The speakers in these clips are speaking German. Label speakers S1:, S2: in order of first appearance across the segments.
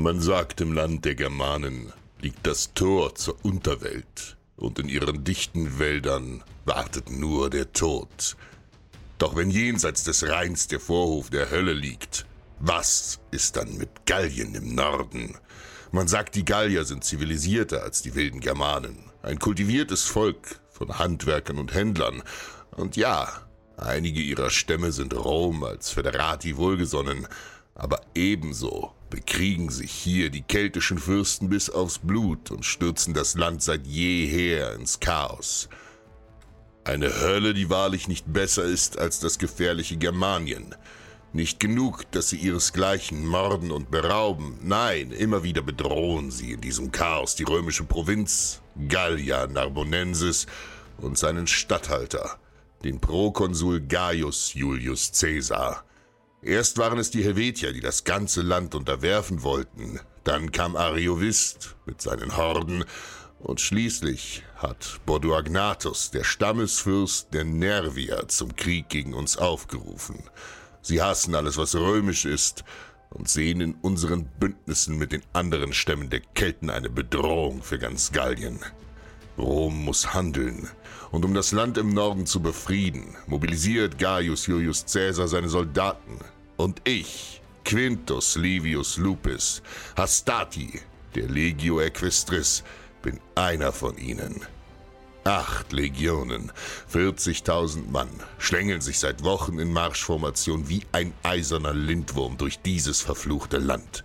S1: Man sagt, im Land der Germanen liegt das Tor zur Unterwelt, und in ihren dichten Wäldern wartet nur der Tod. Doch wenn jenseits des Rheins der Vorhof der Hölle liegt, was ist dann mit Gallien im Norden? Man sagt, die Gallier sind zivilisierter als die wilden Germanen. Ein kultiviertes Volk von Handwerkern und Händlern. Und ja, einige ihrer Stämme sind Rom als Föderati wohlgesonnen, aber ebenso bekriegen sich hier die keltischen Fürsten bis aufs Blut und stürzen das Land seit jeher ins Chaos. Eine Hölle, die wahrlich nicht besser ist als das gefährliche Germanien. Nicht genug, dass sie ihresgleichen morden und berauben, nein, immer wieder bedrohen sie in diesem Chaos die römische Provinz, Gallia Narbonensis und seinen Statthalter, den Prokonsul Gaius Julius Caesar. Erst waren es die Helvetier, die das ganze Land unterwerfen wollten, dann kam Ariovist mit seinen Horden und schließlich hat Borduagnatus, der Stammesfürst der Nervier, zum Krieg gegen uns aufgerufen. Sie hassen alles, was römisch ist, und sehen in unseren Bündnissen mit den anderen Stämmen der Kelten eine Bedrohung für ganz Gallien. Rom muss handeln, und um das Land im Norden zu befrieden, mobilisiert Gaius Julius Caesar seine Soldaten. Und ich, Quintus Livius Lupus, Hastati, der Legio Equestris, bin einer von ihnen. Acht Legionen, 40.000 Mann, schlängeln sich seit Wochen in Marschformation wie ein eiserner Lindwurm durch dieses verfluchte Land.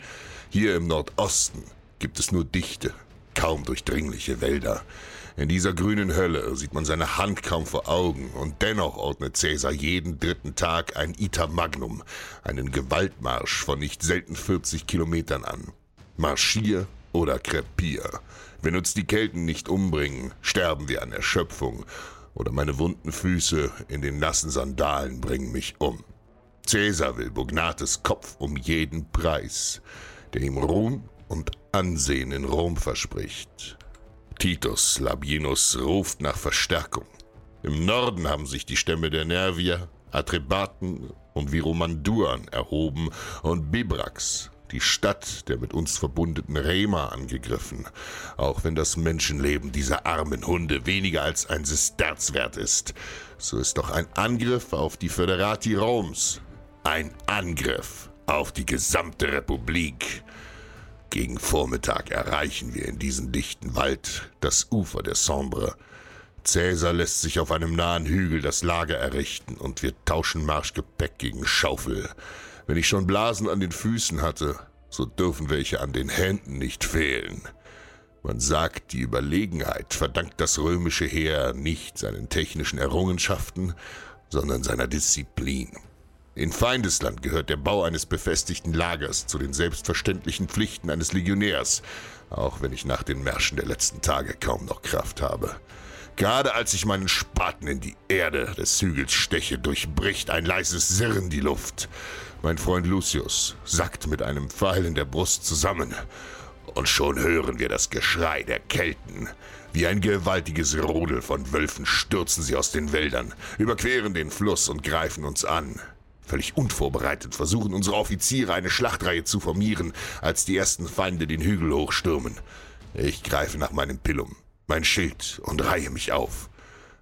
S1: Hier im Nordosten gibt es nur dichte, kaum durchdringliche Wälder. In dieser grünen Hölle sieht man seine Hand kaum vor Augen, und dennoch ordnet Cäsar jeden dritten Tag ein Iter Magnum, einen Gewaltmarsch von nicht selten 40 Kilometern an. Marschier oder krepier. Wenn uns die Kelten nicht umbringen, sterben wir an Erschöpfung, oder meine wunden Füße in den nassen Sandalen bringen mich um. Cäsar will Bugnates Kopf um jeden Preis, der ihm Ruhm und Ansehen in Rom verspricht. Titus Labienus ruft nach Verstärkung. Im Norden haben sich die Stämme der Nervier, Atrebaten und Viromanduan erhoben und Bibrax, die Stadt der mit uns verbundenen Rema angegriffen, auch wenn das Menschenleben dieser armen Hunde weniger als ein Sesterz wert ist. So ist doch ein Angriff auf die Föderati Roms ein Angriff auf die gesamte Republik. Gegen Vormittag erreichen wir in diesem dichten Wald das Ufer der Sambre. Cäsar lässt sich auf einem nahen Hügel das Lager errichten und wir tauschen Marschgepäck gegen Schaufel. Wenn ich schon Blasen an den Füßen hatte, so dürfen welche an den Händen nicht fehlen. Man sagt, die Überlegenheit verdankt das römische Heer nicht seinen technischen Errungenschaften, sondern seiner Disziplin. In Feindesland gehört der Bau eines befestigten Lagers zu den selbstverständlichen Pflichten eines Legionärs, auch wenn ich nach den Märschen der letzten Tage kaum noch Kraft habe. Gerade als ich meinen Spaten in die Erde des Hügels steche, durchbricht ein leises Sirren die Luft. Mein Freund Lucius sackt mit einem Pfeil in der Brust zusammen. Und schon hören wir das Geschrei der Kelten. Wie ein gewaltiges Rudel von Wölfen stürzen sie aus den Wäldern, überqueren den Fluss und greifen uns an. Völlig unvorbereitet versuchen unsere Offiziere eine Schlachtreihe zu formieren, als die ersten Feinde den Hügel hochstürmen. Ich greife nach meinem Pillum, mein Schild und reihe mich auf.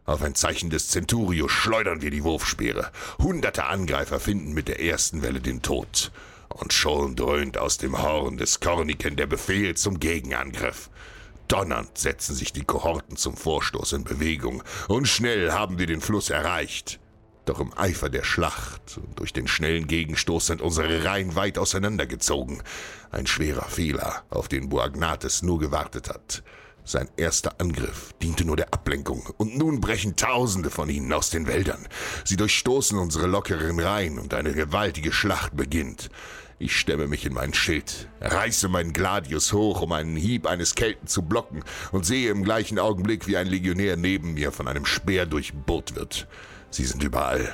S1: Auf ein Zeichen des Centurio schleudern wir die Wurfspeere. Hunderte Angreifer finden mit der ersten Welle den Tod. Und schon dröhnt aus dem Horn des Korniken der Befehl zum Gegenangriff. Donnernd setzen sich die Kohorten zum Vorstoß in Bewegung, und schnell haben wir den Fluss erreicht. Doch im Eifer der Schlacht und durch den schnellen Gegenstoß sind unsere Reihen weit auseinandergezogen. Ein schwerer Fehler, auf den Boagnates nur gewartet hat. Sein erster Angriff diente nur der Ablenkung, und nun brechen Tausende von ihnen aus den Wäldern. Sie durchstoßen unsere lockeren Reihen, und eine gewaltige Schlacht beginnt. Ich stemme mich in mein Schild, reiße meinen Gladius hoch, um einen Hieb eines Kelten zu blocken, und sehe im gleichen Augenblick, wie ein Legionär neben mir von einem Speer durchbohrt wird. Sie sind überall.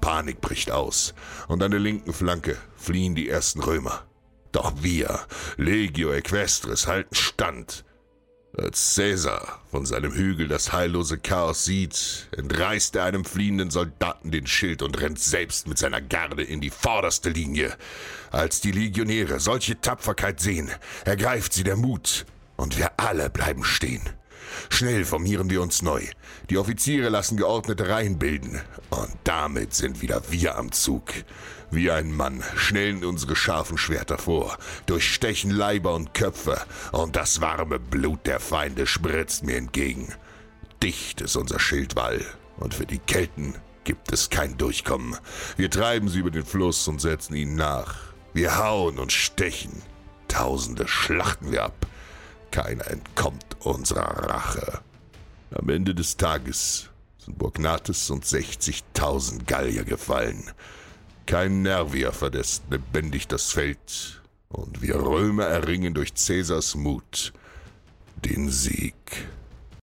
S1: Panik bricht aus, und an der linken Flanke fliehen die ersten Römer. Doch wir, Legio Equestris, halten stand. Als Caesar von seinem Hügel das heillose Chaos sieht, entreißt er einem fliehenden Soldaten den Schild und rennt selbst mit seiner Garde in die vorderste Linie. Als die Legionäre solche Tapferkeit sehen, ergreift sie der Mut und wir alle bleiben stehen. Schnell formieren wir uns neu. Die Offiziere lassen geordnete Reihen bilden. Und damit sind wieder wir am Zug. Wie ein Mann schnellen unsere scharfen Schwerter vor, durchstechen Leiber und Köpfe, und das warme Blut der Feinde spritzt mir entgegen. Dicht ist unser Schildwall, und für die Kelten gibt es kein Durchkommen. Wir treiben sie über den Fluss und setzen ihnen nach. Wir hauen und stechen. Tausende schlachten wir ab. Keiner entkommt unserer Rache. Am Ende des Tages sind Burgnates und 60.000 Gallier gefallen. Kein Nervier verlässt lebendig das Feld, und wir Römer erringen durch Cäsars Mut den Sieg.